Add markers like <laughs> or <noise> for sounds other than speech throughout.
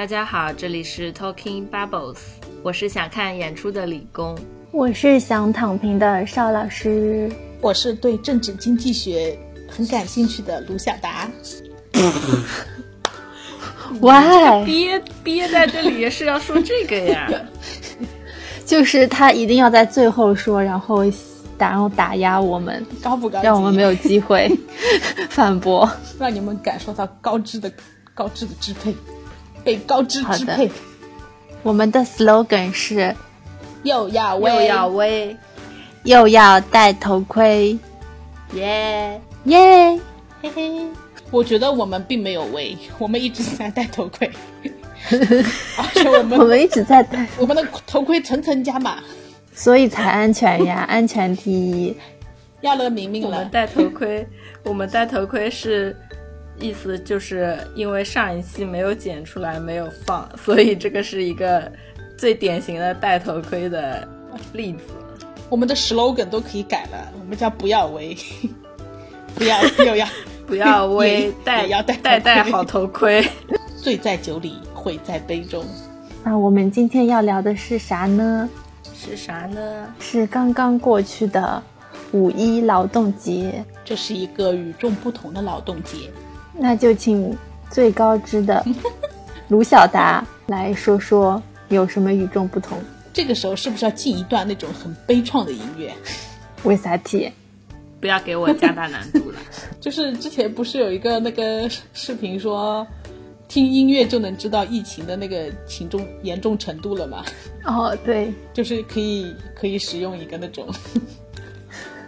大家好，这里是 Talking Bubbles，我是想看演出的李工，我是想躺平的邵老师，我是对政治经济学很感兴趣的卢晓达。<laughs> Why？憋憋在这里是要说这个呀？<laughs> 就是他一定要在最后说，然后打然后打压我们，高不高？让我们没有机会 <laughs> 反驳，让你们感受到高知的高知的支配。被高知支配。我们的 slogan 是：又要威，又要威，又要戴头盔。耶耶，嘿嘿。我觉得我们并没有威，我们一直在戴头盔。<laughs> 而且我们我们一直在戴，我们的头盔层层加码，所以才安全呀，<laughs> 安全第一。要了明明了，我们戴头盔，我们戴头盔是。意思就是因为上一期没有剪出来，没有放，所以这个是一个最典型的戴头盔的例子。我们的 slogan 都可以改了，我们叫不要威，<laughs> <laughs> 不要又要不要威，戴要戴戴戴好头盔。<laughs> 醉在酒里，毁在杯中。那我们今天要聊的是啥呢？是啥呢？是刚刚过去的五一劳动节。这是一个与众不同的劳动节。那就请最高知的 <laughs> 卢晓达来说说有什么与众不同。这个时候是不是要进一段那种很悲怆的音乐？为啥体？不要给我加大难度了。<laughs> 就是之前不是有一个那个视频说，听音乐就能知道疫情的那个情重严重程度了吗？哦，对，就是可以可以使用一个那种。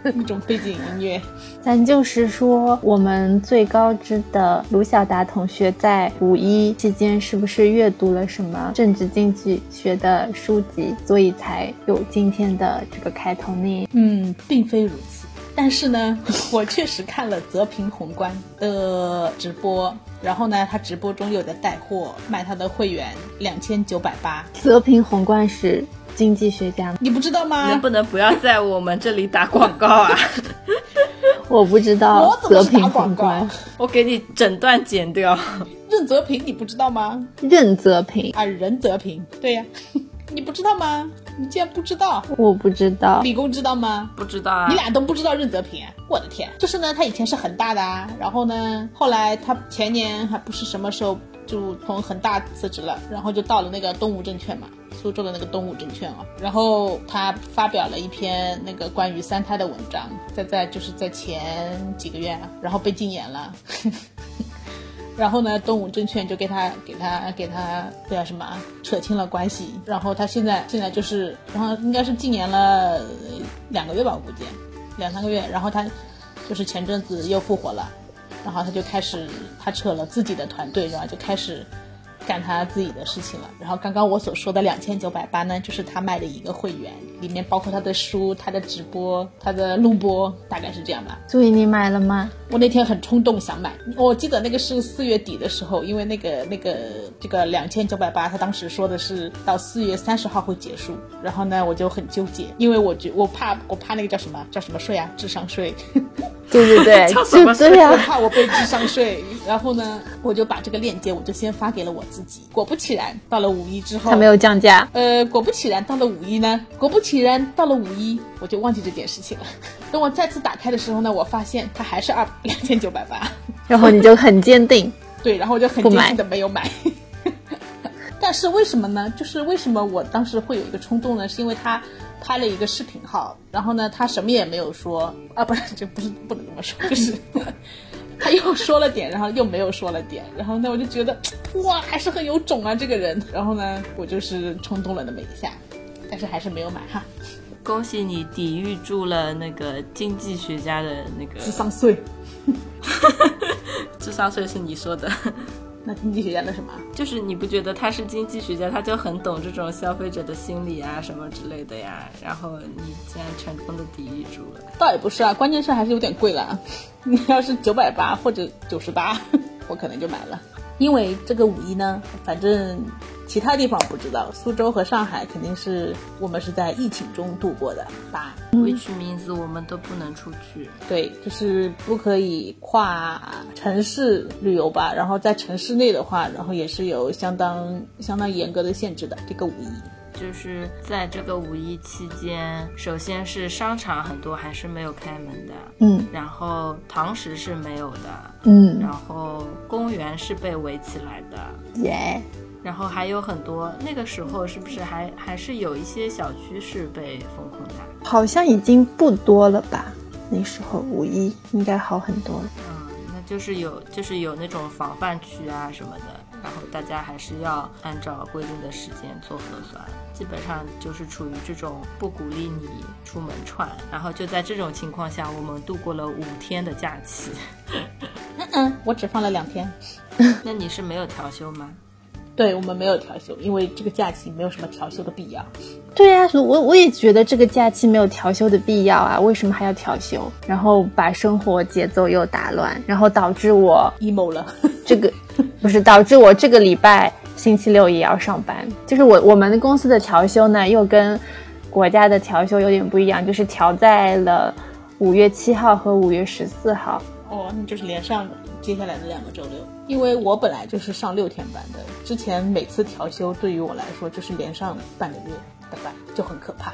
<laughs> 那种背景音乐，咱就是说，我们最高知的卢晓达同学在五一期间是不是阅读了什么政治经济学的书籍，所以才有今天的这个开头呢？嗯，并非如此。但是呢，我确实看了泽平宏观的直播，然后呢，他直播中有的带货卖他的会员两千九百八。泽平宏观是。经济学家，你不知道吗？能不能不要在我们这里打广告啊？<laughs> <laughs> 我不知道。我怎么打广告？我给你整段剪掉。任泽平，你不知道吗？任泽平啊，任泽平，对呀，<laughs> 你不知道吗？你竟然不知道？我不知道。理工知道吗？不知道啊。你俩都不知道任泽平？我的天！就是呢，他以前是恒大的啊，然后呢，后来他前年还不是什么时候就从恒大辞职了，然后就到了那个东吴证券嘛。苏州的那个东吴证券啊，然后他发表了一篇那个关于三胎的文章，在在就是在前几个月，然后被禁言了，<laughs> 然后呢，东吴证券就给他给他给他叫什么扯清了关系，然后他现在现在就是，然后应该是禁言了两个月吧，我估计两三个月，然后他就是前阵子又复活了，然后他就开始他扯了自己的团队，然后就开始。干他自己的事情了。然后刚刚我所说的两千九百八呢，就是他卖的一个会员，里面包括他的书、他的直播、他的录播，大概是这样吧。所以你买了吗？我那天很冲动想买。我记得那个是四月底的时候，因为那个那个这个两千九百八，他当时说的是到四月三十号会结束。然后呢，我就很纠结，因为我觉我怕我怕那个叫什么叫什么税啊，智商税。<laughs> 对对对，<laughs> 就对呀，我怕我被智商税。然后呢，我就把这个链接我就先发给了我。自己果不其然，到了五一之后，它没有降价。呃，果不其然，到了五一呢，果不其然，到了五一，我就忘记这件事情了。<laughs> 等我再次打开的时候呢，我发现它还是二 <laughs> 两千九百八。<laughs> 然后你就很坚定，对，然后我就很坚定的没有买。但是为什么呢？就是为什么我当时会有一个冲动呢？是因为他拍了一个视频号，然后呢，他什么也没有说啊，不是，就不是不能这么说，就是。他又说了点，然后又没有说了点，然后呢，我就觉得哇，还是很有种啊这个人。然后呢，我就是冲动了那么一下，但是还是没有买哈。恭喜你抵御住了那个经济学家的那个智商税。<laughs> 智商税是你说的。那经济学家那什么？就是你不觉得他是经济学家，他就很懂这种消费者的心理啊什么之类的呀？然后你竟然成功的抵御住了？倒也不是啊，关键是还是有点贵了。<laughs> 你要是九百八或者九十八，我可能就买了。因为这个五一呢，反正其他地方不知道，苏州和上海肯定是我们是在疫情中度过的。答案，which means 我们都不能出去。对，就是不可以跨城市旅游吧。然后在城市内的话，然后也是有相当相当严格的限制的。这个五一。就是在这个五一期间，首先是商场很多还是没有开门的，嗯，然后堂食是没有的，嗯，然后公园是被围起来的，耶，然后还有很多，那个时候是不是还还是有一些小区是被封控的？好像已经不多了吧？那时候五一应该好很多了。嗯，那就是有就是有那种防范区啊什么的。然后大家还是要按照规定的时间做核酸，基本上就是处于这种不鼓励你出门串。然后就在这种情况下，我们度过了五天的假期。嗯嗯，我只放了两天。那你是没有调休吗？<laughs> 对我们没有调休，因为这个假期没有什么调休的必要。对呀，我我也觉得这个假期没有调休的必要啊，为什么还要调休？然后把生活节奏又打乱，然后导致我 emo 了。这个不是导致我这个礼拜星期六也要上班，就是我我们公司的调休呢，又跟国家的调休有点不一样，就是调在了五月七号和五月十四号。哦，那就是连上接下来的两个周六。因为我本来就是上六天班的，之前每次调休对于我来说就是连上半个月的班，就很可怕。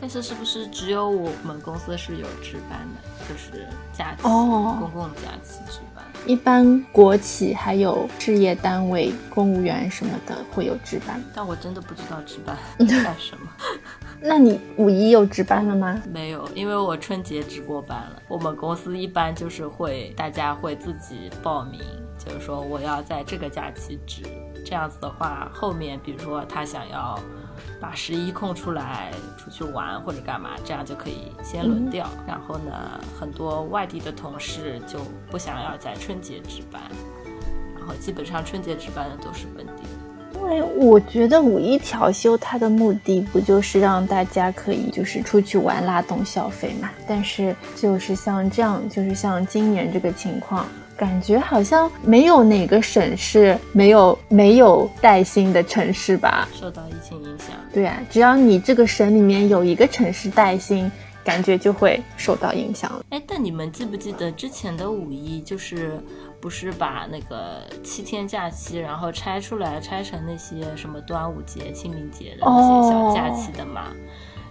但是是不是只有我们公司是有值班的，就是假期，哦，公共假期值班？一般国企还有事业单位、公务员什么的会有值班，但我真的不知道值班 <laughs> 干什么。<laughs> 那你五一有值班了吗？没有，因为我春节值过班了。我们公司一般就是会，大家会自己报名，就是说我要在这个假期值。这样子的话，后面比如说他想要把十一空出来出去玩或者干嘛，这样就可以先轮调。然后呢，很多外地的同事就不想要在春节值班，然后基本上春节值班的都是本地。因为我觉得五一调休它的目的不就是让大家可以就是出去玩拉动消费嘛？但是就是像这样，就是像今年这个情况，感觉好像没有哪个省市没有没有带薪的城市吧？受到疫情影响，对啊，只要你这个省里面有一个城市带薪，感觉就会受到影响了。哎，但你们记不记得之前的五一就是？不是把那个七天假期，然后拆出来，拆成那些什么端午节、清明节的那些小假期的嘛？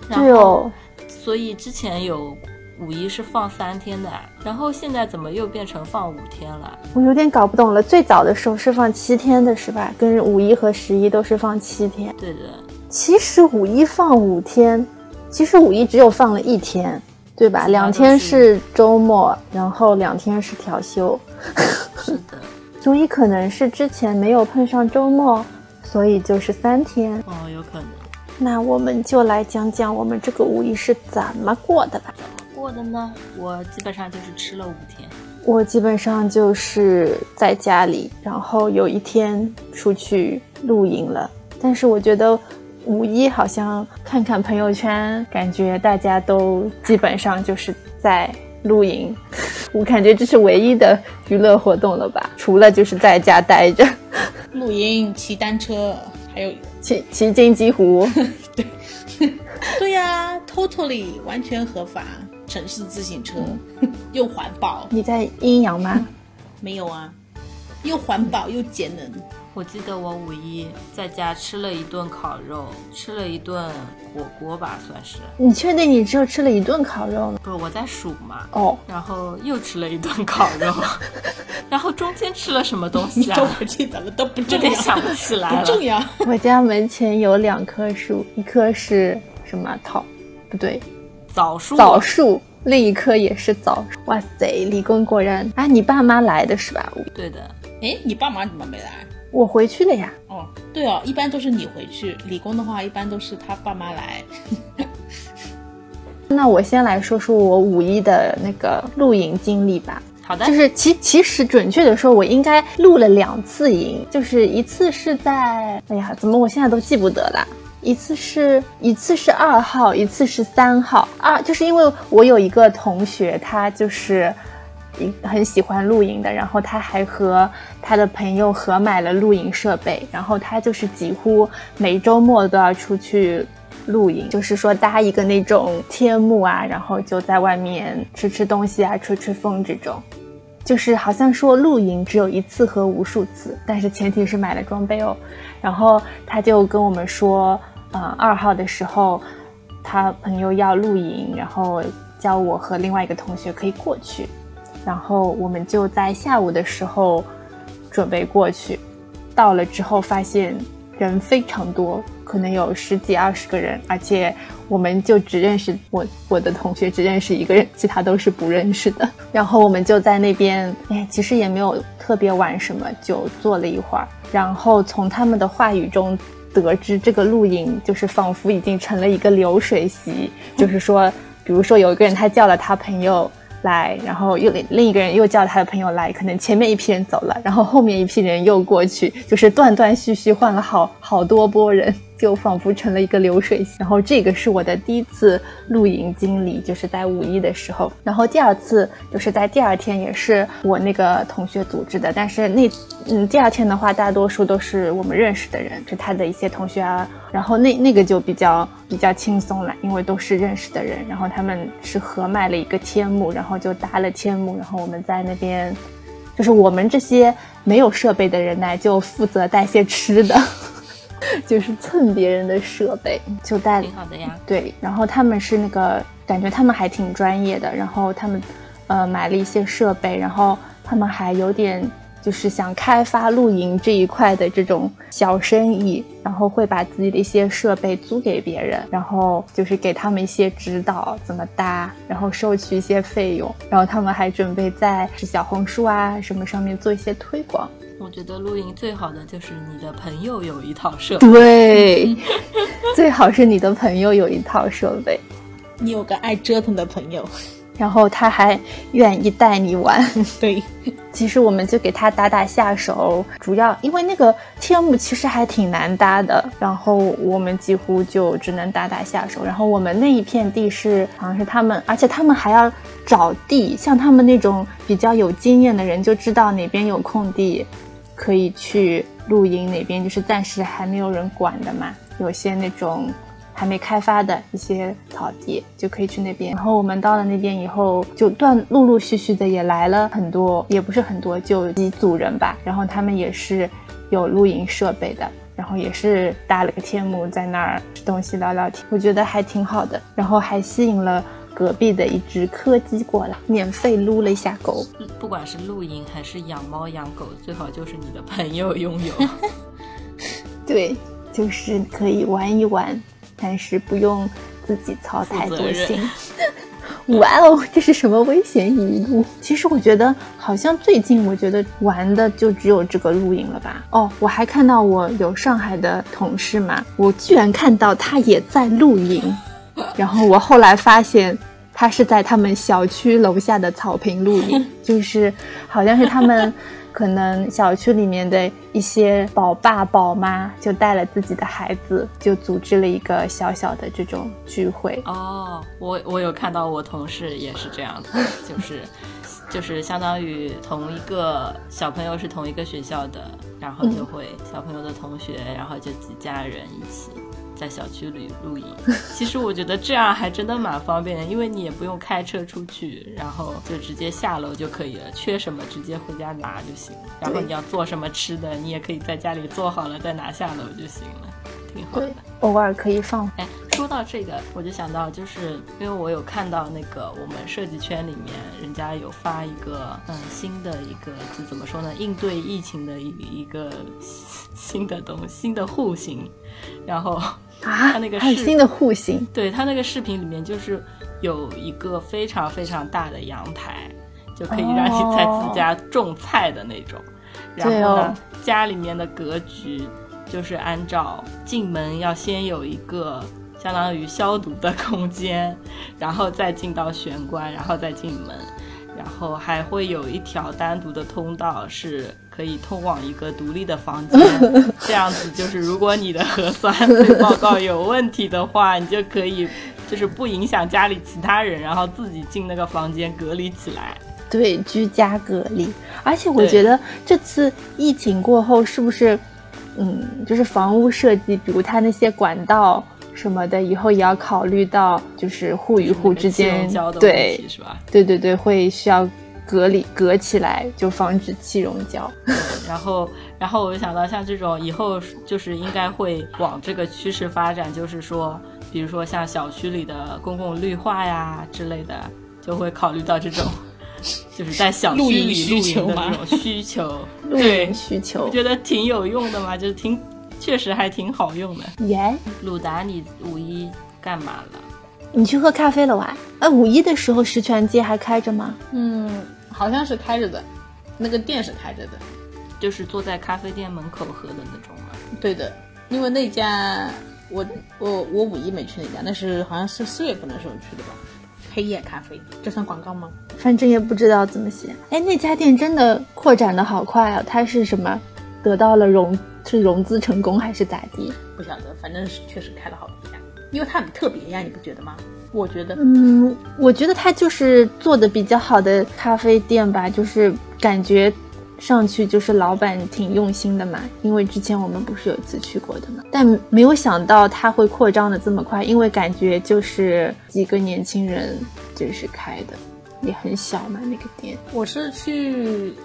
对哦。所以之前有五一是放三天的，然后现在怎么又变成放五天了？我有点搞不懂了。最早的时候是放七天的，是吧？跟五一和十一都是放七天。对的。其实五一放五天，其实五一只有放了一天。对吧？两天是周末，然后两天是调休。是的，<laughs> 所以可能是之前没有碰上周末，所以就是三天。哦，有可能。那我们就来讲讲我们这个五一是怎么过的吧。过的呢？我基本上就是吃了五天。我基本上就是在家里，然后有一天出去露营了。但是我觉得。五一好像看看朋友圈，感觉大家都基本上就是在露营。<laughs> 我感觉这是唯一的娱乐活动了吧？除了就是在家待着，露营、骑单车，还有骑骑金鸡湖。<laughs> 对，<laughs> 对呀，totally 完全合法，城市自行车 <laughs> 又环保。你在阴阳吗？<laughs> 没有啊，又环保又节能。我记得我五一在家吃了一顿烤肉，吃了一顿火锅吧，算是。你确定你只有吃了一顿烤肉吗？不是我在数嘛。哦。然后又吃了一顿烤肉，<laughs> 然后中间吃了什么东西啊？都不记得了，都不重要，想不起来了。不重要。我家门前有两棵树，一棵是什么桃？不对，枣树。枣树，另一棵也是枣。哇塞，理工果然。啊，你爸妈来的是吧？对的。哎，你爸妈怎么没来？我回去了呀。哦，对哦，一般都是你回去。理工的话，一般都是他爸妈来。<laughs> 那我先来说说我五一的那个露营经历吧。好的。就是其其实准确的说，我应该露了两次营，就是一次是在，哎呀，怎么我现在都记不得了？一次是一次是二号，一次是三号。二就是因为我有一个同学，他就是。一很喜欢露营的，然后他还和他的朋友合买了露营设备，然后他就是几乎每周末都要出去露营，就是说搭一个那种天幕啊，然后就在外面吃吃东西啊，吹吹风这种。就是好像说露营只有一次和无数次，但是前提是买了装备哦。然后他就跟我们说，呃，二号的时候他朋友要露营，然后叫我和另外一个同学可以过去。然后我们就在下午的时候准备过去，到了之后发现人非常多，可能有十几二十个人，而且。我们就只认识我我的同学，只认识一个人，其他都是不认识的。然后我们就在那边，哎，其实也没有特别玩什么，就坐了一会儿。然后从他们的话语中得知，这个露营就是仿佛已经成了一个流水席，就是说，比如说有一个人他叫了他朋友来，然后又另一个人又叫他的朋友来，可能前面一批人走了，然后后面一批人又过去，就是断断续续换了好好多波人。就仿佛成了一个流水席。然后这个是我的第一次露营经历，就是在五一的时候。然后第二次就是在第二天，也是我那个同学组织的。但是那嗯，第二天的话，大多数都是我们认识的人，就他的一些同学啊。然后那那个就比较比较轻松了，因为都是认识的人。然后他们是合买了一个天幕，然后就搭了天幕。然后我们在那边，就是我们这些没有设备的人呢，就负责带些吃的。<laughs> 就是蹭别人的设备，就带挺好的呀。对，然后他们是那个感觉他们还挺专业的，然后他们呃买了一些设备，然后他们还有点就是想开发露营这一块的这种小生意，然后会把自己的一些设备租给别人，然后就是给他们一些指导怎么搭，然后收取一些费用，然后他们还准备在小红书啊什么上面做一些推广。我觉得露营最好的就是你的朋友有一套设备，对，<laughs> 最好是你的朋友有一套设备，你有个爱折腾的朋友，然后他还愿意带你玩。<laughs> 对，<laughs> 其实我们就给他打打下手，主要因为那个天幕其实还挺难搭的，然后我们几乎就只能打打下手。然后我们那一片地是好像是他们，而且他们还要找地，像他们那种比较有经验的人就知道哪边有空地。可以去露营哪边，就是暂时还没有人管的嘛。有些那种还没开发的一些草地，就可以去那边。然后我们到了那边以后，就断陆陆续续的也来了很多，也不是很多，就几组人吧。然后他们也是有露营设备的，然后也是搭了个天幕在那儿吃东西聊聊天，我觉得还挺好的。然后还吸引了。隔壁的一只柯基过来，免费撸了一下狗。不管是露营还是养猫养狗，最好就是你的朋友拥有。<laughs> 对，就是可以玩一玩，但是不用自己操太多心。<laughs> 哇哦，这是什么危险语录？其实我觉得，好像最近我觉得玩的就只有这个露营了吧。哦，我还看到我有上海的同事嘛，我居然看到他也在露营，然后我后来发现。他是在他们小区楼下的草坪露营，<laughs> 就是好像是他们可能小区里面的一些宝爸宝妈就带了自己的孩子，就组织了一个小小的这种聚会。哦，我我有看到我同事也是这样子，<laughs> 就是就是相当于同一个小朋友是同一个学校的，然后就会小朋友的同学，然后就几家人一起。在小区里露营，其实我觉得这样还真的蛮方便的，因为你也不用开车出去，然后就直接下楼就可以了。缺什么直接回家拿就行。然后你要做什么吃的，你也可以在家里做好了再拿下楼就行了，挺好的。偶尔可以放。哎，说到这个，我就想到，就是因为我有看到那个我们设计圈里面人家有发一个嗯新的一个就怎么说呢，应对疫情的一一个新的东新的户型，然后。啊，他那个是新的户型，对他那个视频里面就是有一个非常非常大的阳台，就可以让你在自家种菜的那种。然后呢，家里面的格局就是按照进门要先有一个相当于消毒的空间，然后再进到玄关，然后再进门，然后还会有一条单独的通道是。可以通往一个独立的房间，<laughs> 这样子就是如果你的核酸报告有问题的话，你就可以就是不影响家里其他人，然后自己进那个房间隔离起来。对，居家隔离。而且我觉得这次疫情过后，是不是，嗯，就是房屋设计，比如它那些管道什么的，以后也要考虑到，就是户与户之间胶的问对题是吧？对对对，会需要隔离隔起来，就防止气溶胶。然后，然后我就想到，像这种以后就是应该会往这个趋势发展，就是说，比如说像小区里的公共绿化呀之类的，就会考虑到这种，<laughs> 就是在小区里露营的求吗这种需求。露对营，需求我觉得挺有用的嘛，就是挺确实还挺好用的。耶鲁达，你五一干嘛了？你去喝咖啡了哇？哎，五一的时候十全街还开着吗？嗯，好像是开着的，那个店是开着的。就是坐在咖啡店门口喝的那种吗？对的，因为那家我我我五一没去那家，那是好像是四月份的时候去的吧。黑夜咖啡，这算广告吗？反正也不知道怎么写。哎，那家店真的扩展的好快啊！它是什么？得到了融是融资成功还是咋地？不晓得，反正是确实开了好多家，因为它很特别呀，你不觉得吗？我觉得，嗯，我觉得它就是做的比较好的咖啡店吧，就是感觉上去就是老板挺用心的嘛。因为之前我们不是有一次去过的嘛，但没有想到它会扩张的这么快，因为感觉就是几个年轻人就是开的，也很小嘛那个店。我是去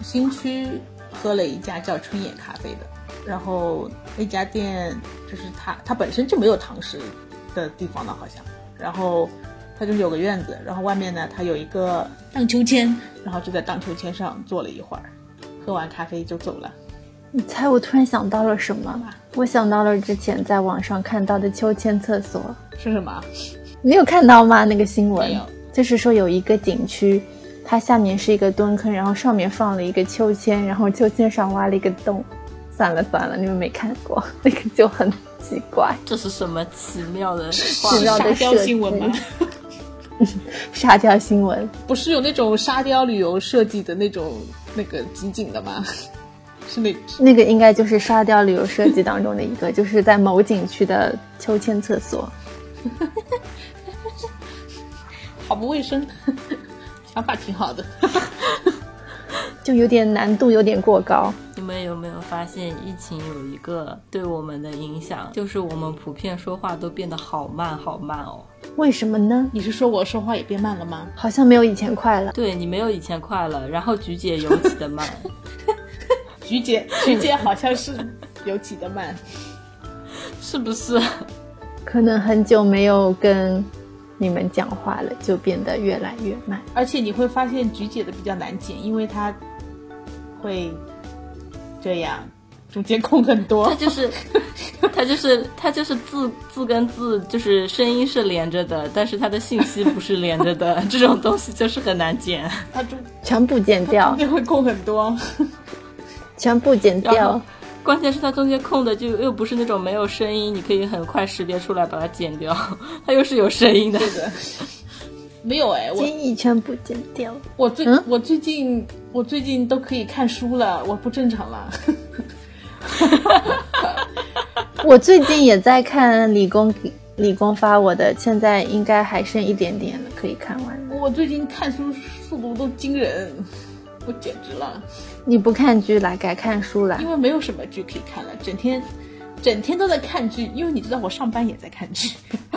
新区喝了一家叫春野咖啡的，然后那家店就是它它本身就没有堂食的地方了，好像，然后它就是有个院子，然后外面呢它有一个荡秋千，然后就在荡秋千上坐了一会儿，喝完咖啡就走了。你猜我突然想到了什么？我想到了之前在网上看到的秋千厕所，是什么？你有看到吗？那个新闻就是说有一个景区，它下面是一个蹲坑，然后上面放了一个秋千，然后秋千上挖了一个洞。算了算了，你们没看过，那个就很奇怪，这是什么奇妙的奇妙的沙雕设新闻吗计？<laughs> 沙雕新闻。不是有那种沙雕旅游设计的那种那个集锦的吗？是那那个应该就是沙雕旅游设计当中的一个，就是在某景区的秋千厕所。<laughs> 好不卫生，想法挺好的。<laughs> 就有点难度，有点过高。你们有没有发现，疫情有一个对我们的影响，就是我们普遍说话都变得好慢好慢哦。为什么呢？你是说我说话也变慢了吗？好像没有以前快了。对你没有以前快了，然后菊姐尤其的慢，<laughs> 菊姐，菊姐好像是尤其的慢。<laughs> 是不是？可能很久没有跟你们讲话了，就变得越来越慢。而且你会发现菊姐的比较难剪，因为她会这样，中间空很多。它。就是，它就是，它就是字字跟字，就是声音是连着的，但是它的信息不是连着的，这种东西就是很难剪。她就全部剪掉中，间会空很多。全部剪掉后。关键是它中间空的就又不是那种没有声音，你可以很快识别出来把它剪掉，<laughs> 它又是有声音的。对的，没有哎，我建议全部剪掉。我最、嗯我最近我最近都可以看书了，我不正常了。<laughs> 我最近也在看理工理工发我的，现在应该还剩一点点了，可以看完。我最近看书速度都惊人，我简直了。你不看剧了，改看书了因。为没有什么剧可以看了，整天整天都在看剧。因为你知道我上班也在看剧，<laughs>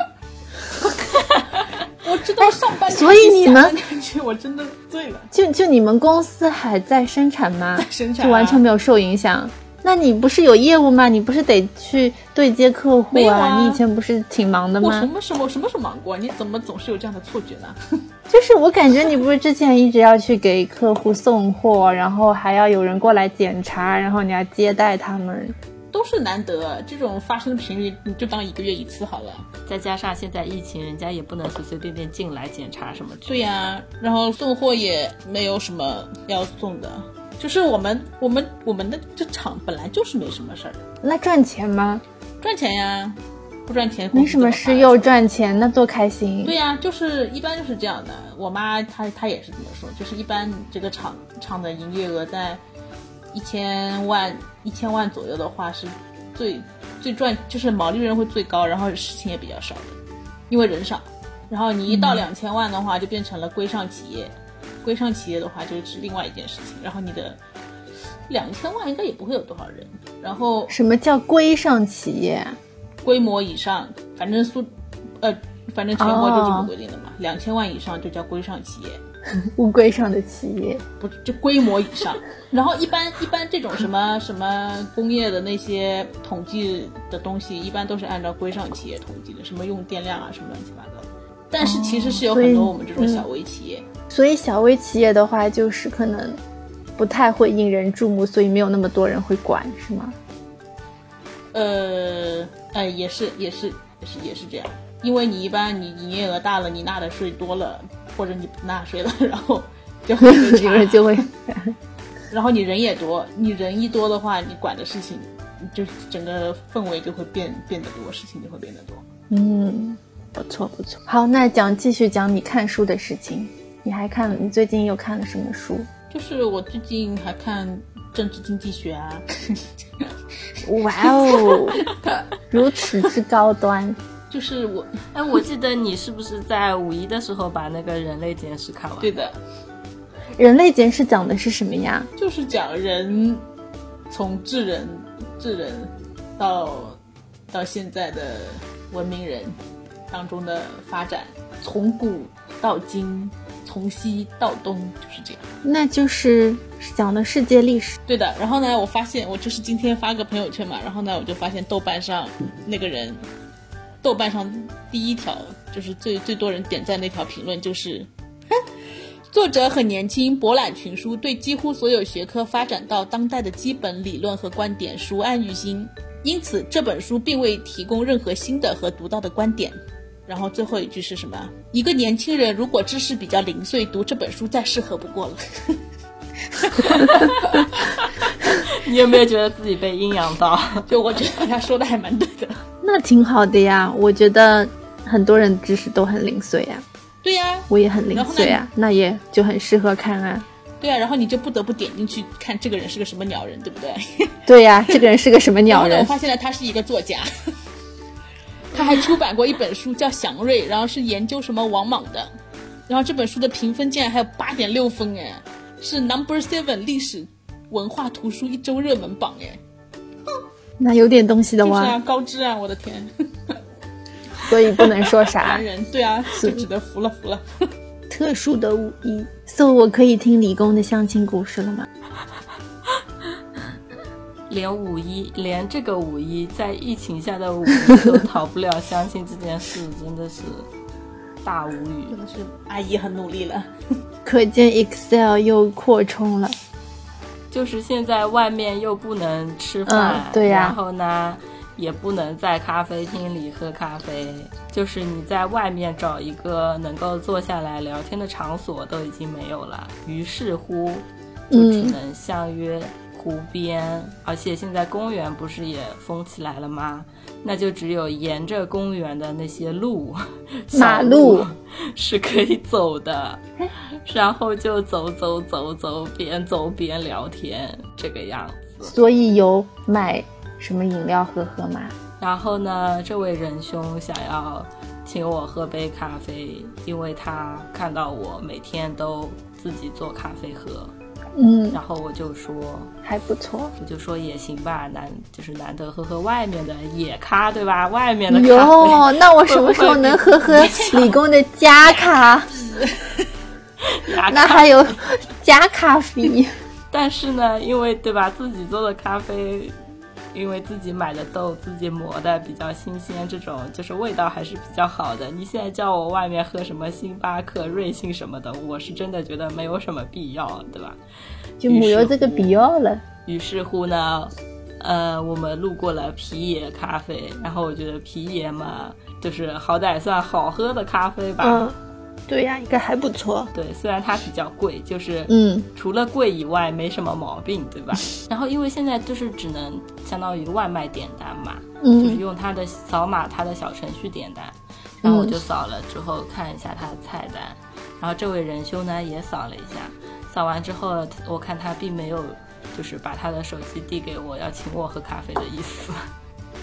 我知道上班所以你们下班看剧，我真的醉了。就就你们公司还在生产吗？在生产啊就完全没有受影响。那你不是有业务吗？你不是得去对接客户啊你以前不是挺忙的吗我什？么时候什么时候忙过？你怎么总是有这样的错觉呢？<laughs> 就是我感觉你不是之前一直要去给客户送货，然后还要有人过来检查，然后你要接待他们。都是难得，这种发生的频率你就当一个月一次好了。再加上现在疫情，人家也不能随随便便进来检查什么之对呀、然后送货也没有什么要送的，就是我们我们我们的这厂本来就是没什么事儿，那赚钱吗？赚钱呀，不赚钱没什么事又赚钱，那多开心。对呀、就是一般就是这样的。我妈她她也是这么说，就是一般这个厂厂的营业额在一千万一千万左右的话是最最赚，就是毛利润会最高，然后事情也比较少的，因为人少。然后你一到两千万的话，就变成了规上企业，规上企业的话，就是另外一件事情。然后你的两千万应该也不会有多少人。然后什么叫规上企业？规模以上，反正苏，呃，反正全国就这么规定的嘛。两千万以上就叫规上企业。<laughs> 乌龟上的企业不就规模以上，然后一般一般这种什么什么工业的那些统计的东西，一般都是按照规上企业统计的，什么用电量啊什么乱七八糟。但是其实是有很多我们这种小微企业，所以小微企业的话，就是可能不太会引人注目，所以没有那么多人会管，是吗？呃，哎，也是也是也是也是这样，因为你一般你营业额大了，你纳的税多了。或者你不纳税了，然后就会人 <laughs> 就会，然后你人也多，你人一多的话，你管的事情就整个氛围就会变变得多，事情就会变得多。嗯，不错不错。好，那讲继续讲你看书的事情。你还看了？你最近又看了什么书？就是我最近还看政治经济学啊。<laughs> 哇哦，<laughs> 如此之高端。<laughs> 就是我，哎，我记得你是不是在五一的时候把那个人类简史看完？对的，人类简史讲的是什么呀？就是讲人从智人智人到到现在的文明人当中的发展，从古到今，从西到东，就是这样。那就是讲的世界历史。对的。然后呢，我发现我就是今天发个朋友圈嘛，然后呢，我就发现豆瓣上那个人。豆瓣上第一条就是最最多人点赞那条评论就是，<laughs> 作者很年轻，博览群书，对几乎所有学科发展到当代的基本理论和观点熟谙于心，因此这本书并未提供任何新的和独到的观点。然后最后一句是什么？一个年轻人如果知识比较零碎，读这本书再适合不过了。<laughs> 你有没有觉得自己被阴阳到？<laughs> 就我觉得他说的还蛮对的。那挺好的呀，我觉得很多人知识都很零碎呀。对呀，我也很零碎啊，那也就很适合看啊。对啊，然后你就不得不点进去看这个人是个什么鸟人，对不对？对呀，这个人是个什么鸟人？<laughs> 我发现了，他是一个作家，他还出版过一本书叫《祥瑞》，然后是研究什么王莽的，然后这本书的评分竟然还有八点六分，哎，是 Number Seven 历史文化图书一周热门榜，哎。<laughs> 那有点东西的哇！是啊，高知啊，我的天！<laughs> 所以不能说啥。<laughs> 男人，对啊，就只能服了服了。特殊的五一，so 我可以听理工的相亲故事了吗？连五一，连这个五一，在疫情下的五一都 <laughs> 逃不了相亲这件事，真的是大无语。真的是阿姨很努力了，<laughs> 可见 Excel 又扩充了。就是现在外面又不能吃饭，对呀，然后呢，也不能在咖啡厅里喝咖啡，就是你在外面找一个能够坐下来聊天的场所都已经没有了，于是乎，就只能相约湖边，而且现在公园不是也封起来了吗？那就只有沿着公园的那些路，马路是可以走的。<laughs> 然后就走走走走，边走边聊天，这个样子。所以有买什么饮料喝喝吗？然后呢，这位仁兄想要请我喝杯咖啡，因为他看到我每天都自己做咖啡喝。嗯，然后我就说还不错，我就说也行吧，难就是难得喝喝外面的野咖，对吧？外面的哟，那我什么时候能喝喝 <laughs> 理工的加咖？<laughs> 那还有加咖啡，<laughs> 但是呢，因为对吧，自己做的咖啡，因为自己买的豆，自己磨的比较新鲜，这种就是味道还是比较好的。你现在叫我外面喝什么星巴克、瑞幸什么的，我是真的觉得没有什么必要，对吧？就没有这个必要了。于是乎呢，呃，我们路过了皮野咖啡，然后我觉得皮野嘛，就是好歹算好喝的咖啡吧。对呀，应该还不错。对，虽然它比较贵，就是嗯，除了贵以外没什么毛病，对吧？<laughs> 然后因为现在就是只能相当于外卖点单嘛，嗯，就是用它的扫码，它的小程序点单。然后我就扫了之后看一下它的菜单，然后这位仁兄呢也扫了一下，扫完之后我看他并没有就是把他的手机递给我要请我喝咖啡的意思，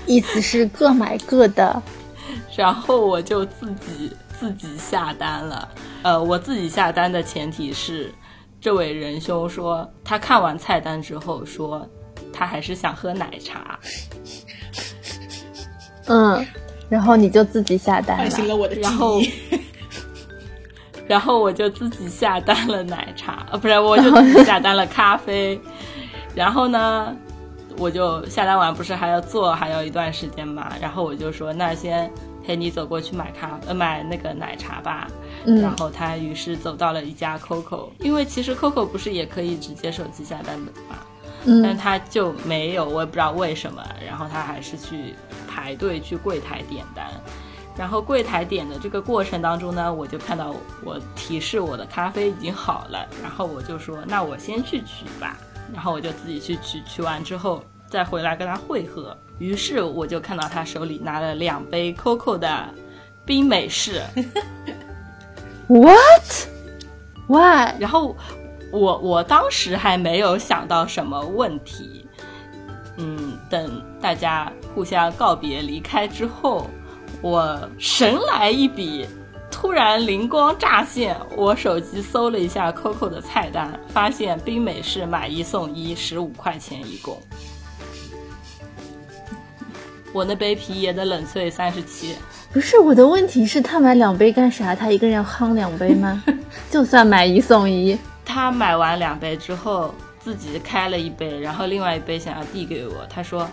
意思是各买各的，<laughs> 然后我就自己。自己下单了，呃，我自己下单的前提是，这位仁兄说他看完菜单之后说他还是想喝奶茶，嗯，然后你就自己下单唤醒了了。我的记然后。<laughs> 然后我就自己下单了奶茶，呃，不是，我就自己下单了咖啡。<laughs> 然后呢，我就下单完不是还要做，还要一段时间嘛。然后我就说，那先陪你走过去买咖，呃，买那个奶茶吧。嗯然后他于是走到了一家 COCO，因为其实 COCO 不是也可以直接手机下单的嘛，嗯但嗯他就没有，我也不知道为什么。然后他还是去排队去柜台点单。然后柜台点的这个过程当中呢，我就看到我提示我的咖啡已经好了，然后我就说那我先去取吧，然后我就自己去取，取完之后再回来跟他会合。于是我就看到他手里拿了两杯 COCO 的冰美式，What? Why? 然后我我当时还没有想到什么问题，嗯，等大家互相告别离开之后，我神来一笔，突然灵光乍现，我手机搜了一下 COCO 的菜单，发现冰美式买一送一，十五块钱一共。我那杯皮爷的冷萃三十七，不是我的问题是，他买两杯干啥？他一个人要夯两杯吗？<laughs> 就算买一送一，他买完两杯之后，自己开了一杯，然后另外一杯想要递给我。他说：“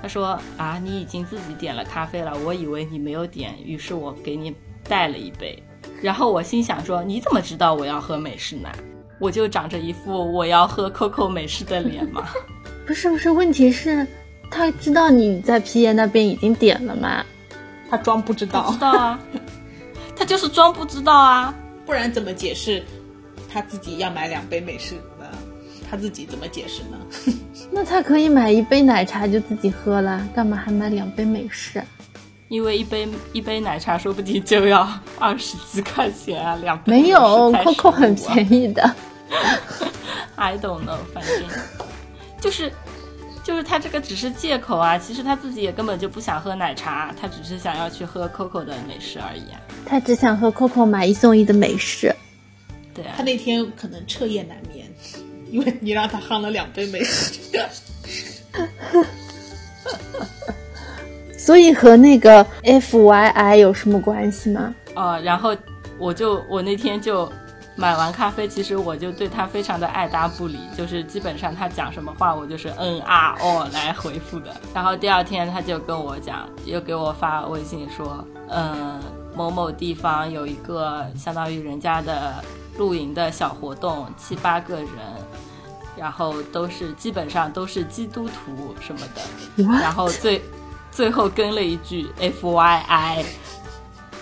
他说啊，你已经自己点了咖啡了，我以为你没有点，于是我给你带了一杯。”然后我心想说：“你怎么知道我要喝美式呢？我就长着一副我要喝 COCO 美式的脸吗？<laughs> 不是不是，问题是，他知道你在皮爷那边已经点了吗？他装不知道知，道啊，<laughs> 他就是装不知道啊。不然怎么解释他自己要买两杯美式呢？他自己怎么解释呢？<laughs> 那他可以买一杯奶茶就自己喝了，干嘛还买两杯美式？因为一杯一杯奶茶说不定就要二十几块钱啊，两杯没有，COCO 很15啊便宜的。<laughs> I don't know，反正就是就是他这个只是借口啊，其实他自己也根本就不想喝奶茶，他只是想要去喝 COCO 的美式而已啊。他只想喝 COCO 买一送一的美式。对啊他，那天可能彻夜难眠，因为你让他喝了两杯美式。<laughs> 所以和那个 FYI 有什么关系吗？呃，然后我就我那天就买完咖啡，其实我就对他非常的爱答不理，就是基本上他讲什么话，我就是嗯啊哦来回复的。然后第二天他就跟我讲，又给我发微信说，嗯，某某地方有一个相当于人家的露营的小活动，七八个人。然后都是基本上都是基督徒什么的？然后最最后跟了一句 F Y I，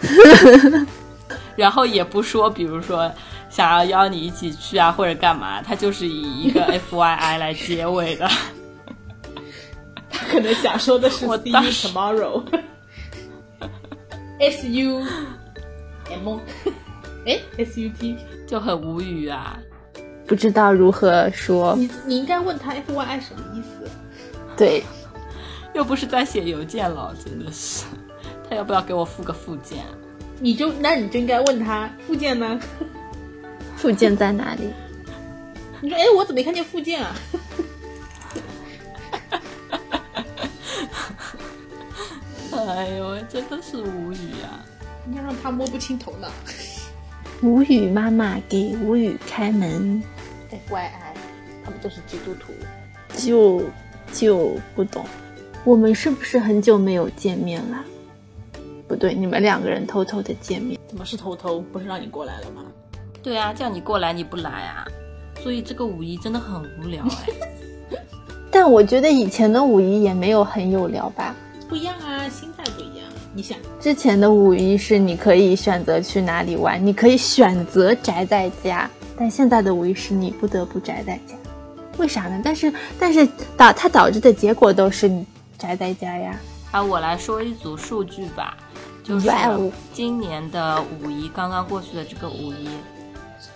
<laughs> 然后也不说，比如说想要邀你一起去啊，或者干嘛，他就是以一个 <laughs> F Y I 来结尾的。他可能想说的是我 see you tomorrow。<laughs> S U M，哎，<laughs> S U T，就很无语啊。不知道如何说。你你应该问他 F Y I 什么意思？对，又不是在写邮件了，真的是。他要不要给我附个附件？你就那你就应该问他附件呢？附件在哪里？你说哎，我怎么没看见附件啊？哎呦，真的是无语啊！你要让他摸不清头脑。无语妈妈给无语开门，F Y I，他们都是基督徒。就就不懂，我们是不是很久没有见面了？不对，你们两个人偷偷的见面。怎么是偷偷？不是让你过来了吗？对啊，叫你过来你不来啊，所以这个五一真的很无聊哎。<laughs> 但我觉得以前的五一也没有很有聊吧。不一样啊，心态不一样。你想，之前的五一是你可以选择去哪里玩，你可以选择宅在家，但现在的五一是你不得不宅在家，为啥呢？但是但是导它导致的结果都是你宅在家呀。啊，我来说一组数据吧，就是今年的五一刚刚过去的这个五一，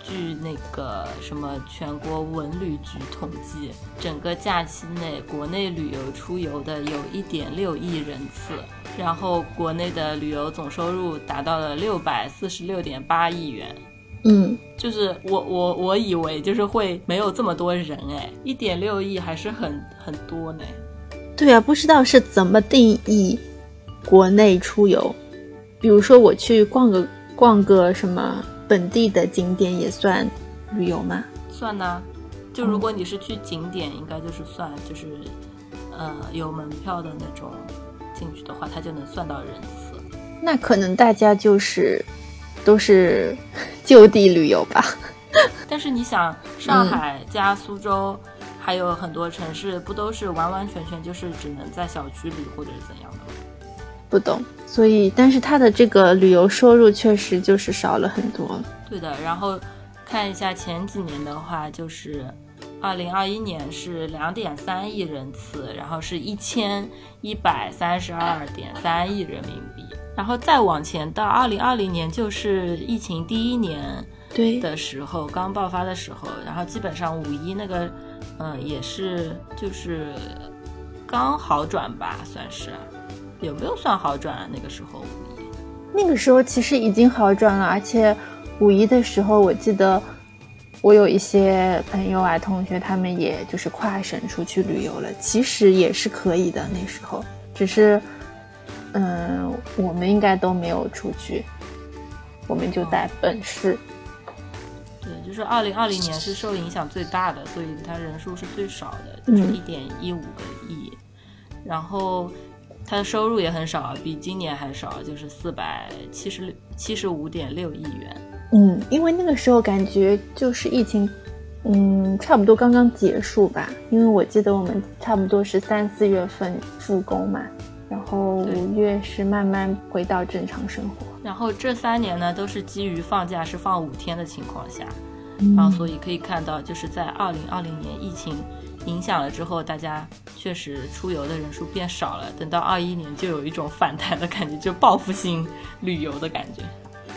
据那个什么全国文旅局统计，整个假期内国内旅游出游的有一点六亿人次，然后国内的旅游总收入达到了六百四十六点八亿元，嗯，就是我我我以为就是会没有这么多人哎，一点六亿还是很很多呢。对啊，不知道是怎么定义国内出游，比如说我去逛个逛个什么本地的景点也算旅游吗？算呐，就如果你是去景点，应该就是算就是呃有门票的那种进去的话，它就能算到人次。那可能大家就是都是就地旅游吧。<laughs> 但是你想，上海加苏州。还有很多城市不都是完完全全就是只能在小区里或者是怎样？不懂，所以但是他的这个旅游收入确实就是少了很多。对的，然后看一下前几年的话，就是二零二一年是两点三亿人次，然后是一千一百三十二点三亿人民币，然后再往前到二零二零年就是疫情第一年对的时候，刚爆发的时候，然后基本上五一那个。嗯，也是，就是刚好转吧，算是，有没有算好转啊？那个时候五一，那个时候其实已经好转了，而且五一的时候，我记得我有一些朋友啊、同学，他们也就是跨省出去旅游了，其实也是可以的。那时候，只是，嗯，我们应该都没有出去，我们就在本市。对，就是二零二零年是受影响最大的，所以它人数是最少的，就是一点一五个亿。然后它的收入也很少，比今年还少，就是四百七十六七十五点六亿元。嗯，因为那个时候感觉就是疫情，嗯，差不多刚刚结束吧。因为我记得我们差不多是三四月份复工嘛，然后五月是慢慢回到正常生活。然后这三年呢，都是基于放假是放五天的情况下，然后所以可以看到，就是在二零二零年疫情影响了之后，大家确实出游的人数变少了。等到二一年，就有一种反弹的感觉，就报复性旅游的感觉。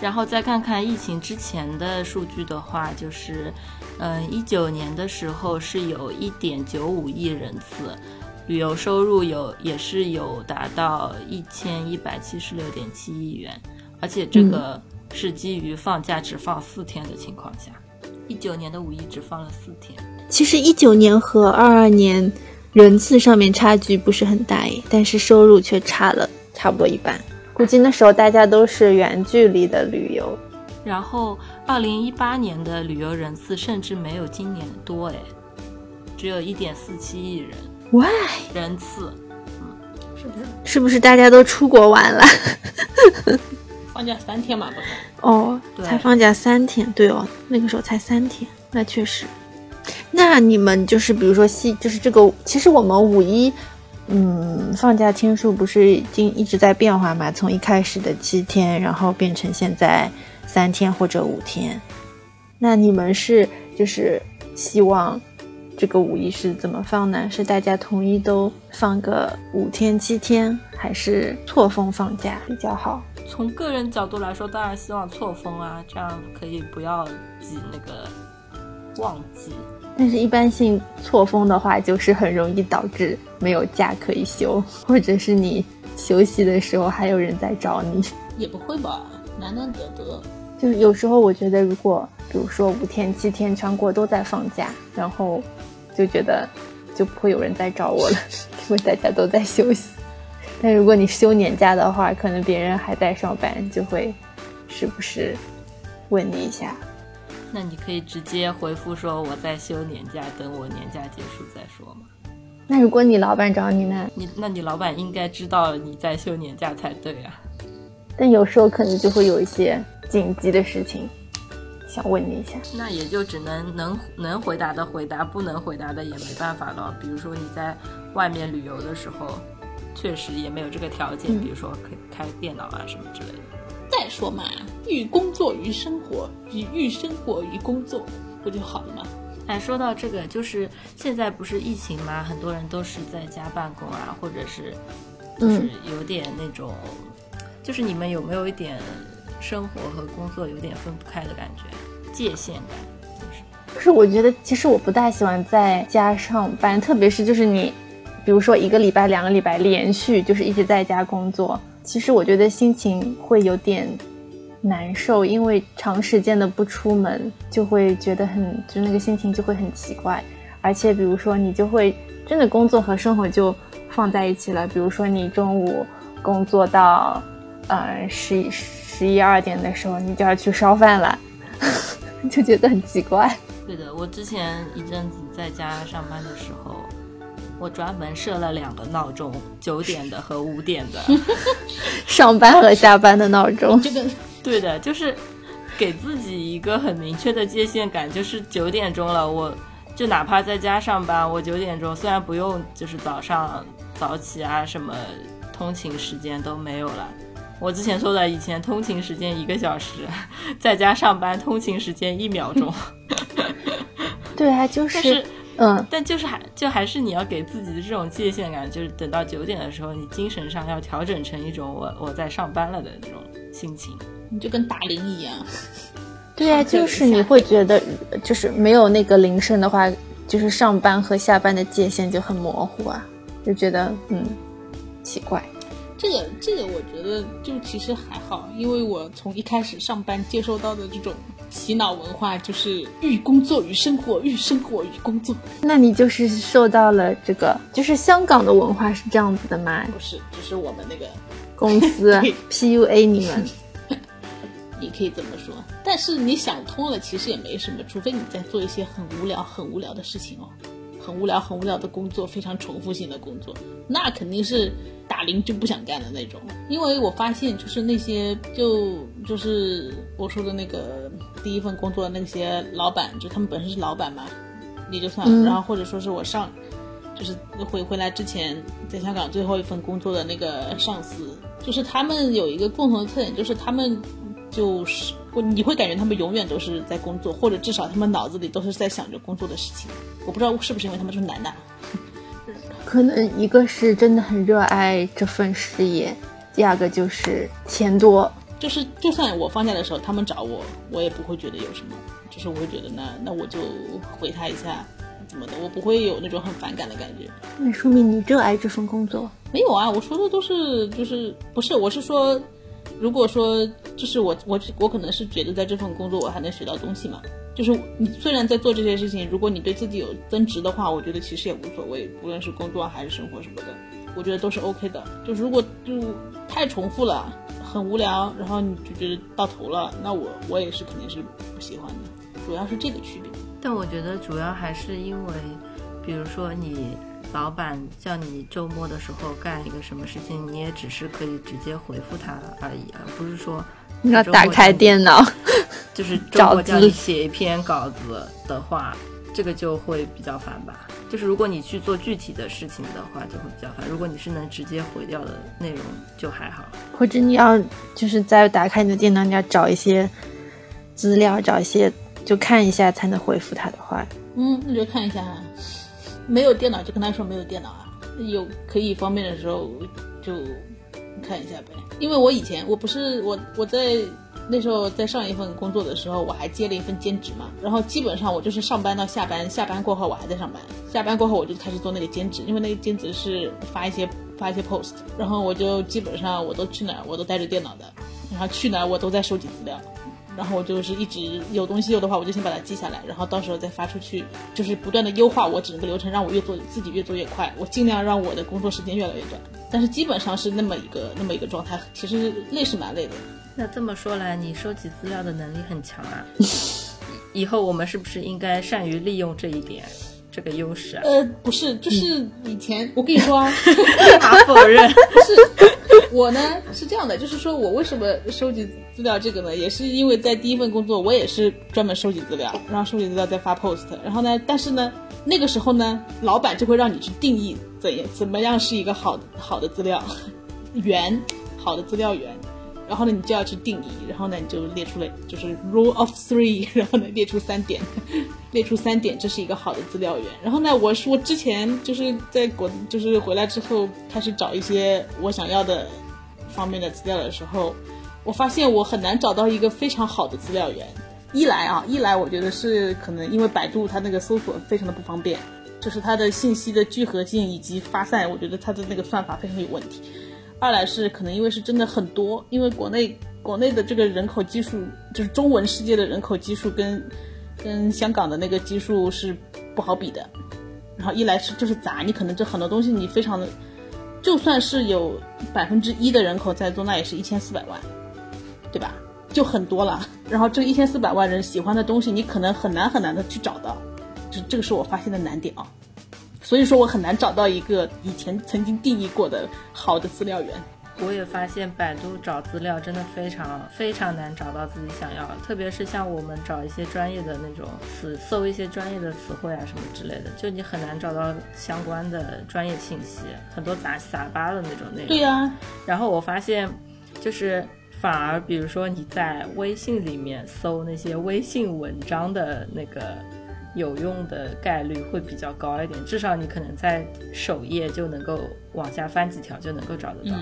然后再看看疫情之前的数据的话，就是，嗯，一九年的时候是有一点九五亿人次，旅游收入有也是有达到一千一百七十六点七亿元。而且这个是基于放假只放四天的情况下，一九年的五一只放了四天。其实一九年和二二年人次上面差距不是很大诶，但是收入却差了差不多一半。估计那时候大家都是远距离的旅游。然后二零一八年的旅游人次甚至没有今年多诶，只有一点四七亿人。Why？人次，嗯，是不是？是不是大家都出国玩了？放假三天嘛，不是？哦，才放假三天，对哦，那个时候才三天，那确实。那你们就是比如说西，就是这个，其实我们五一，嗯，放假天数不是已经一直在变化嘛？从一开始的七天，然后变成现在三天或者五天。那你们是就是希望这个五一是怎么放呢？是大家统一都放个五天七天，还是错峰放假比较好？从个人角度来说，当然希望错峰啊，这样可以不要挤那个旺季。但是，一般性错峰的话，就是很容易导致没有假可以休，或者是你休息的时候还有人在找你。也不会吧，难难得得。就有时候我觉得，如果比如说五天七天全国都在放假，然后就觉得就不会有人再找我了，<laughs> 因为大家都在休息。但如果你休年假的话，可能别人还在上班，就会时不时问你一下。那你可以直接回复说我在休年假，等我年假结束再说嘛。那如果你老板找你呢？你那你老板应该知道你在休年假才对啊。但有时候可能就会有一些紧急的事情，想问你一下。那也就只能能能回答的回答，不能回答的也没办法了。比如说你在外面旅游的时候。确实也没有这个条件，比如说可以开电脑啊什么之类的。再说嘛，寓工作于生活，与寓生活于工作，不就好了吗？哎，说到这个，就是现在不是疫情嘛，很多人都是在家办公啊，或者是就是有点那种，就是你们有没有一点生活和工作有点分不开的感觉，界限感？就是，可是我觉得其实我不大喜欢在家上班，特别是就是你。比如说一个礼拜、两个礼拜连续就是一直在家工作，其实我觉得心情会有点难受，因为长时间的不出门，就会觉得很，就那个心情就会很奇怪。而且，比如说你就会真的工作和生活就放在一起了。比如说你中午工作到呃十十一二点的时候，你就要去烧饭了，<laughs> 就觉得很奇怪。对的，我之前一阵子在家上班的时候，我专门设了两个闹钟，九点的和五点的，<laughs> 上班和下班的闹钟。<laughs> 这个 <laughs> 对的，就是给自己一个很明确的界限感，就是九点钟了，我就哪怕在家上班，我九点钟虽然不用就是早上早起啊，什么通勤时间都没有了。我之前说的，以前通勤时间一个小时，在家上班通勤时间一秒钟。对啊，就但是，嗯，但就是还就还是你要给自己的这种界限感，就是等到九点的时候，你精神上要调整成一种我我在上班了的那种心情。你就跟打铃一样。对啊，就是你会觉得，就是没有那个铃声的话，就是上班和下班的界限就很模糊啊，就觉得嗯奇怪。这个这个，我觉得就其实还好，因为我从一开始上班接收到的这种洗脑文化，就是寓工作与生活，寓生活与工作。那你就是受到了这个，就是香港的文化是这样子的吗？不是，就是我们那个公司 <laughs> PUA 你们。<laughs> 你可以这么说，但是你想通了，其实也没什么，除非你在做一些很无聊、很无聊的事情哦，很无聊、很无聊的工作，非常重复性的工作，那肯定是打铃就不想干的那种。因为我发现，就是那些就就是我说的那个第一份工作的那些老板，就他们本身是老板嘛，也就算了。然后或者说是我上，就是回回来之前在香港最后一份工作的那个上司，就是他们有一个共同的特点，就是他们。就是我，你会感觉他们永远都是在工作，或者至少他们脑子里都是在想着工作的事情。我不知道是不是因为他们是男的，<laughs> 可能一个是真的很热爱这份事业，第二个就是钱多。就是就算我放假的时候他们找我，我也不会觉得有什么，就是我会觉得那那我就回他一下，怎么的，我不会有那种很反感的感觉。那说明你热爱这份工作。没有啊，我说的都是就是不是，我是说。如果说就是我我我可能是觉得在这份工作我还能学到东西嘛，就是你虽然在做这些事情，如果你对自己有增值的话，我觉得其实也无所谓，不论是工作还是生活什么的，我觉得都是 OK 的。就如果就太重复了，很无聊，然后你就觉得到头了，那我我也是肯定是不喜欢的，主要是这个区别。但我觉得主要还是因为，比如说你。老板叫你周末的时候干一个什么事情，你也只是可以直接回复他而已，而不是说你要打开电脑，<laughs> 就是周末叫你写一篇稿子的话，这个就会比较烦吧。就是如果你去做具体的事情的话，就会比较烦。如果你是能直接回掉的内容，就还好。或者你要就是在打开你的电脑，你要找一些资料，找一些就看一下才能回复他的话，嗯，那就看一下。没有电脑就跟他说没有电脑啊，有可以方便的时候就看一下呗。因为我以前我不是我我在那时候在上一份工作的时候，我还接了一份兼职嘛，然后基本上我就是上班到下班，下班过后我还在上班，下班过后我就开始做那个兼职，因为那个兼职是发一些发一些 post，然后我就基本上我都去哪儿我都带着电脑的，然后去哪儿我都在收集资料。然后我就是一直有东西有的话，我就先把它记下来，然后到时候再发出去，就是不断的优化我整个流程，让我越做自己越做越快，我尽量让我的工作时间越来越短。但是基本上是那么一个那么一个状态，其实累是蛮累的。那这么说来，你收集资料的能力很强啊！以后我们是不是应该善于利用这一点？这个优势啊？呃，不是，就是以前我跟你说啊，<laughs> 立马否认。<laughs> 是 <laughs> 我呢是这样的，就是说我为什么收集资料这个呢？也是因为在第一份工作，我也是专门收集资料，然后收集资料再发 post。然后呢，但是呢，那个时候呢，老板就会让你去定义怎样怎么样是一个好好的资料 <laughs> 源，好的资料源。然后呢，你就要去定义，然后呢，你就列出了就是 rule of three，<laughs> 然后呢，列出三点，<laughs> 列出三点，这是一个好的资料源。然后呢，我说之前就是在国，就是回来之后开始找一些我想要的方面的资料的时候，我发现我很难找到一个非常好的资料源。一来啊，一来我觉得是可能因为百度它那个搜索非常的不方便，就是它的信息的聚合性以及发散，我觉得它的那个算法非常有问题。二来是可能因为是真的很多，因为国内国内的这个人口基数，就是中文世界的人口基数跟跟香港的那个基数是不好比的。然后一来是就是杂，你可能这很多东西你非常的，就算是有百分之一的人口在做，那也是一千四百万，对吧？就很多了。然后这一千四百万人喜欢的东西，你可能很难很难的去找到，这这个是我发现的难点啊。所以说我很难找到一个以前曾经定义过的好的资料源。我也发现百度找资料真的非常非常难找到自己想要的，特别是像我们找一些专业的那种词，搜一些专业的词汇啊什么之类的，就你很难找到相关的专业信息，很多杂七杂八的那种内容。对呀，然后我发现，就是反而比如说你在微信里面搜那些微信文章的那个有用的概率会比较高一点，至少你可能在首页就能够往下翻几条就能够找得到。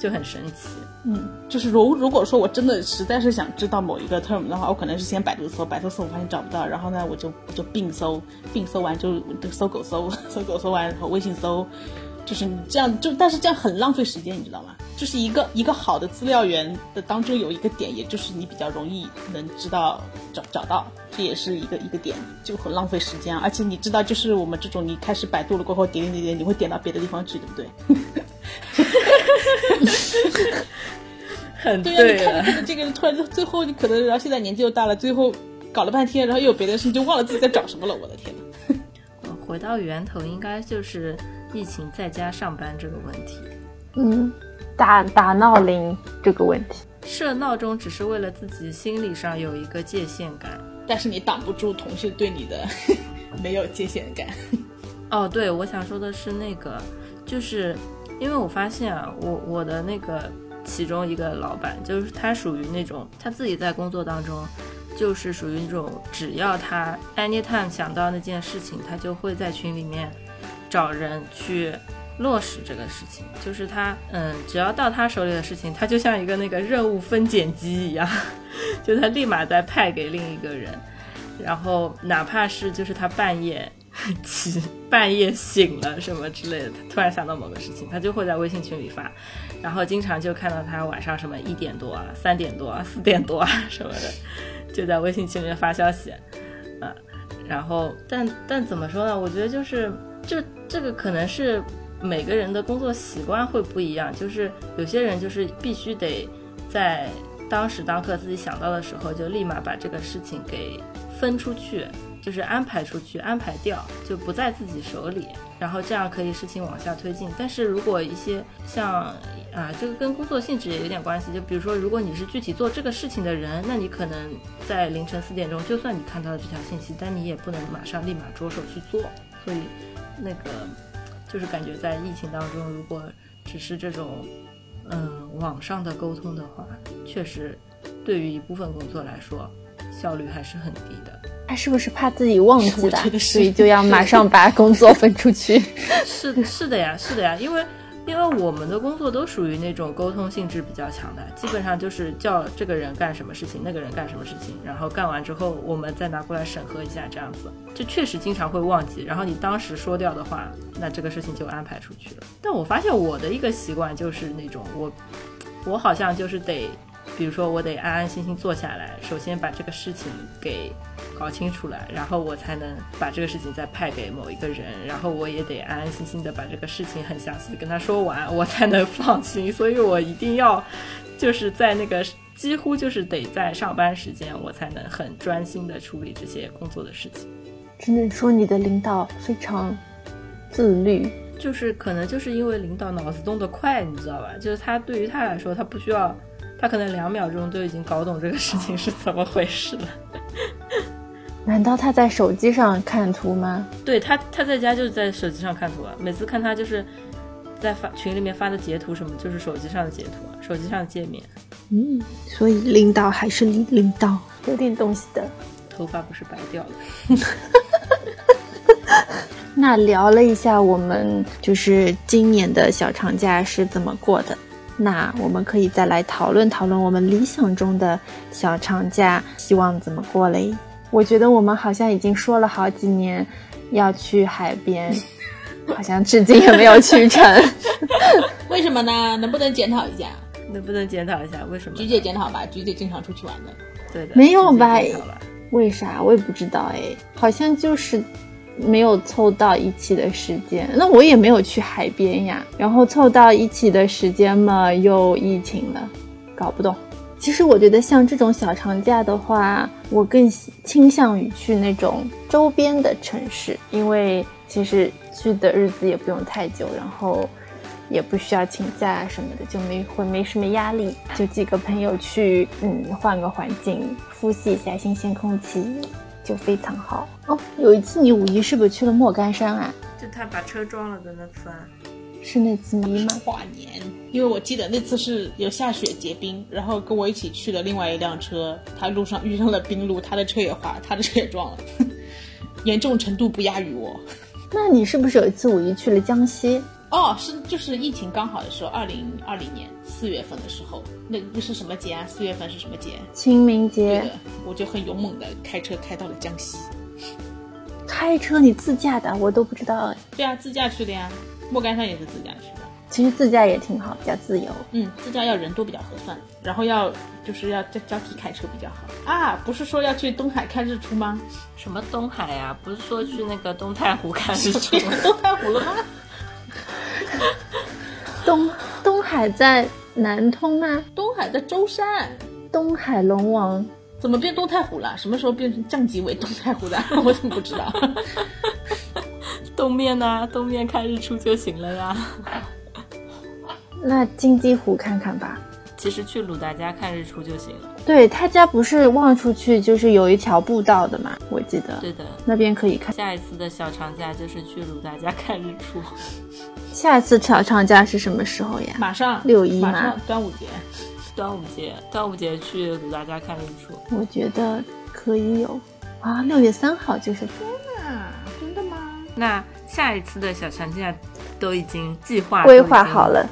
就很神奇，嗯，就是如如果说我真的实在是想知道某一个 term 的话，我可能是先百度搜，百度搜我发现找不到，然后呢，我就我就并搜，并搜完就搜狗搜，搜狗搜完然后微信搜，就是你这样就，但是这样很浪费时间，你知道吗？就是一个一个好的资料源的当中有一个点，也就是你比较容易能知道找找到，这也是一个一个点，就很浪费时间，而且你知道，就是我们这种你开始百度了过后点点点点，你会点到别的地方去，对不对？很对呀，你看着这个人，突然最后你可能，然后现在年纪又大了，最后搞了半天，然后又有别的事情，就忘了自己在找什么了。我的天呐。回到源头，应该就是疫情在家上班这个问题。嗯，打打闹铃这个问题，设闹钟只是为了自己心理上有一个界限感，但是你挡不住同事对你的 <laughs> 没有界限感。<laughs> 哦，对，我想说的是那个，就是。因为我发现啊，我我的那个其中一个老板，就是他属于那种他自己在工作当中，就是属于那种只要他 anytime 想到那件事情，他就会在群里面找人去落实这个事情。就是他，嗯，只要到他手里的事情，他就像一个那个任务分拣机一样，<laughs> 就他立马再派给另一个人，然后哪怕是就是他半夜。起半夜醒了什么之类的，他突然想到某个事情，他就会在微信群里发，然后经常就看到他晚上什么一点多啊、三点多啊、四点多啊什么的，<laughs> 就在微信群里面发消息，啊，然后但但怎么说呢？我觉得就是就这个可能是每个人的工作习惯会不一样，就是有些人就是必须得在当时当刻自己想到的时候，就立马把这个事情给分出去。就是安排出去，安排掉，就不在自己手里，然后这样可以事情往下推进。但是如果一些像啊，这个跟工作性质也有点关系。就比如说，如果你是具体做这个事情的人，那你可能在凌晨四点钟，就算你看到了这条信息，但你也不能马上立马着手去做。所以，那个就是感觉在疫情当中，如果只是这种嗯网上的沟通的话，确实对于一部分工作来说，效率还是很低的。他是不是怕自己忘记了，所以就要马上把工作分出去？<laughs> 是是的呀，是的呀，因为因为我们的工作都属于那种沟通性质比较强的，基本上就是叫这个人干什么事情，那个人干什么事情，然后干完之后我们再拿过来审核一下，这样子就确实经常会忘记。然后你当时说掉的话，那这个事情就安排出去了。但我发现我的一个习惯就是那种我我好像就是得。比如说，我得安安心心坐下来，首先把这个事情给搞清楚了，然后我才能把这个事情再派给某一个人，然后我也得安安心心的把这个事情很详细的跟他说完，我才能放心。所以我一定要就是在那个几乎就是得在上班时间，我才能很专心的处理这些工作的事情。只能说你的领导非常自律，就是可能就是因为领导脑子动得快，你知道吧？就是他对于他来说，他不需要。他可能两秒钟就已经搞懂这个事情是怎么回事了。<laughs> 难道他在手机上看图吗？对他，他在家就是在手机上看图啊。每次看他就是在发群里面发的截图什么，就是手机上的截图啊，手机上的界面。嗯，所以领导还是领领导，有点东西的。头发不是白掉了。<laughs> 那聊了一下我们就是今年的小长假是怎么过的。那我们可以再来讨论讨论我们理想中的小长假希望怎么过嘞？我觉得我们好像已经说了好几年要去海边，<laughs> 好像至今也没有去成。<laughs> 为什么呢？能不能检讨一下？能不能检讨一下为什么？菊姐检讨吧，菊姐经常出去玩的。对的，没有吧为啥我也不知道哎，好像就是没有凑到一起的时间。那我也没有去海边呀，然后凑到一起的时间嘛又疫情了，搞不懂。其实我觉得像这种小长假的话，我更倾向于去那种周边的城市，因为其实去的日子也不用太久，然后也不需要请假什么的，就没会没什么压力，就几个朋友去，嗯，换个环境，呼吸一下新鲜空气，就非常好。哦，有一次你五一是不是去了莫干山啊？就他把车撞了的那次啊。是那次吗？跨年，因为我记得那次是有下雪结冰，然后跟我一起去的另外一辆车，他路上遇上了冰路，他的车也滑，他的车也撞了，<laughs> 严重程度不亚于我。那你是不是有一次五一去了江西？哦，是就是疫情刚好的时候，二零二零年四月份的时候，那那是什么节啊？四月份是什么节？清明对节的，我就很勇猛的开车开到了江西。开车你自驾的，我都不知道哎。对啊，自驾去的呀，莫干山也是自驾去的。其实自驾也挺好，比较自由。嗯，自驾要人多比较合算，然后要就是要交交替开车比较好啊。不是说要去东海看日出吗？什么东海呀、不是说去那个东太湖看日出？<laughs> 东太湖了吗？<laughs> 东东海在南通吗？东海的舟山，东海龙王怎么变东太湖了？什么时候变成降级为东太湖的？<laughs> 我怎么不知道？<laughs> 东面呢、东面看日出就行了呀。<laughs> 那金鸡湖看看吧。其实去鲁达家看日出就行了。对他家不是望出去就是有一条步道的嘛，我记得对的，那边可以看。下一次的小长假就是去鲁达家看日出。下次小长假是什么时候呀？马上六一吗马上端午节，端午节，端午节去鲁达家看日出。我觉得可以有啊，六月三号就是啊，真的吗？那下一次的小长假都已经计划规划好，了。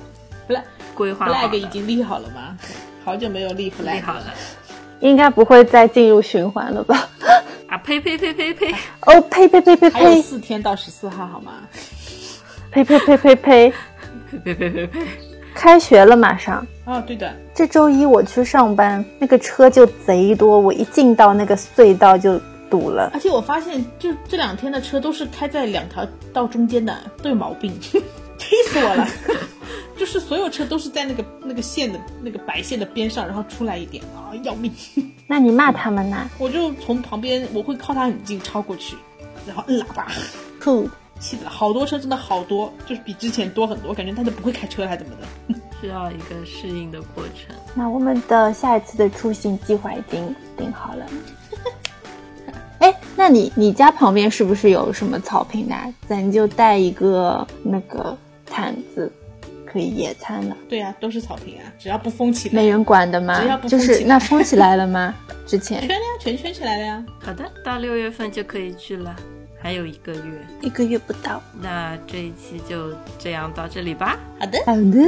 规划好 flag 已经立好了吗？好久没有立立 flag 好了应该不会再进入循环了吧？啊！呸呸呸呸呸！哦呸呸呸呸还有呸四天到十四号，好吗？呸呸呸呸呸！呸呸呸呸呸！开学了，马上。哦，对的，这周一我去上班，那个车就贼多，我一进到那个隧道就堵了。而且我发现，就这两天的车都是开在两条道中间的，都有毛病，气死我了。<laughs> 就是所有车都是在那个那个线的那个白线的边上，然后出来一点啊，要命！<laughs> 那你骂他们呢？我就从旁边，我会靠他很近超过去，然后摁喇叭，酷。气的好多车真的好多，就是比之前多很多，感觉他都不会开车还怎么的。<laughs> 需要一个适应的过程。那我们的下一次的出行计划已经定好了。哎，那你你家旁边是不是有什么草坪的啊？咱就带一个那个毯子，可以野餐了。对呀、都是草坪啊，只要不封起来，没人管的吗只要？不就封起来是那封起来了吗？之前圈呀，全圈起来了呀。好的，到六月份就可以去了，还有一个月。一个月不到。那这一期就这样到这里吧。好的，好的，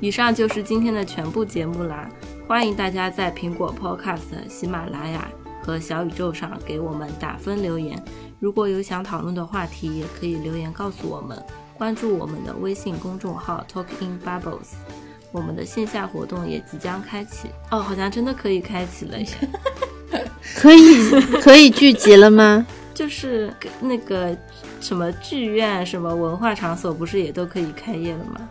以上就是今天的全部节目啦，欢迎大家在苹果 Podcast、喜马拉雅和小宇宙上给我们打分留言。如果有想讨论的话题，也可以留言告诉我们。关注我们的微信公众号 Talking Bubbles，我们的线下活动也即将开启哦，好像真的可以开启了耶！可以可以聚集了吗？就是那个什么剧院、什么文化场所，不是也都可以开业了吗？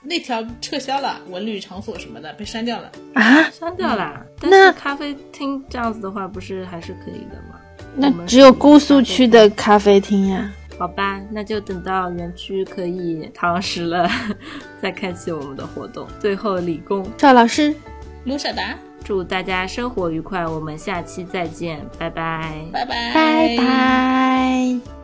那条撤销了，文旅场所什么的被删掉了。啊，删掉啦。但那是咖啡厅这样子的话，不是还是可以的吗？那只有姑苏区的咖啡厅呀。好吧，那就等到园区可以堂食了，再开启我们的活动。最后，理工赵老师，卢小达，祝大家生活愉快，我们下期再见，拜拜。拜拜，拜拜。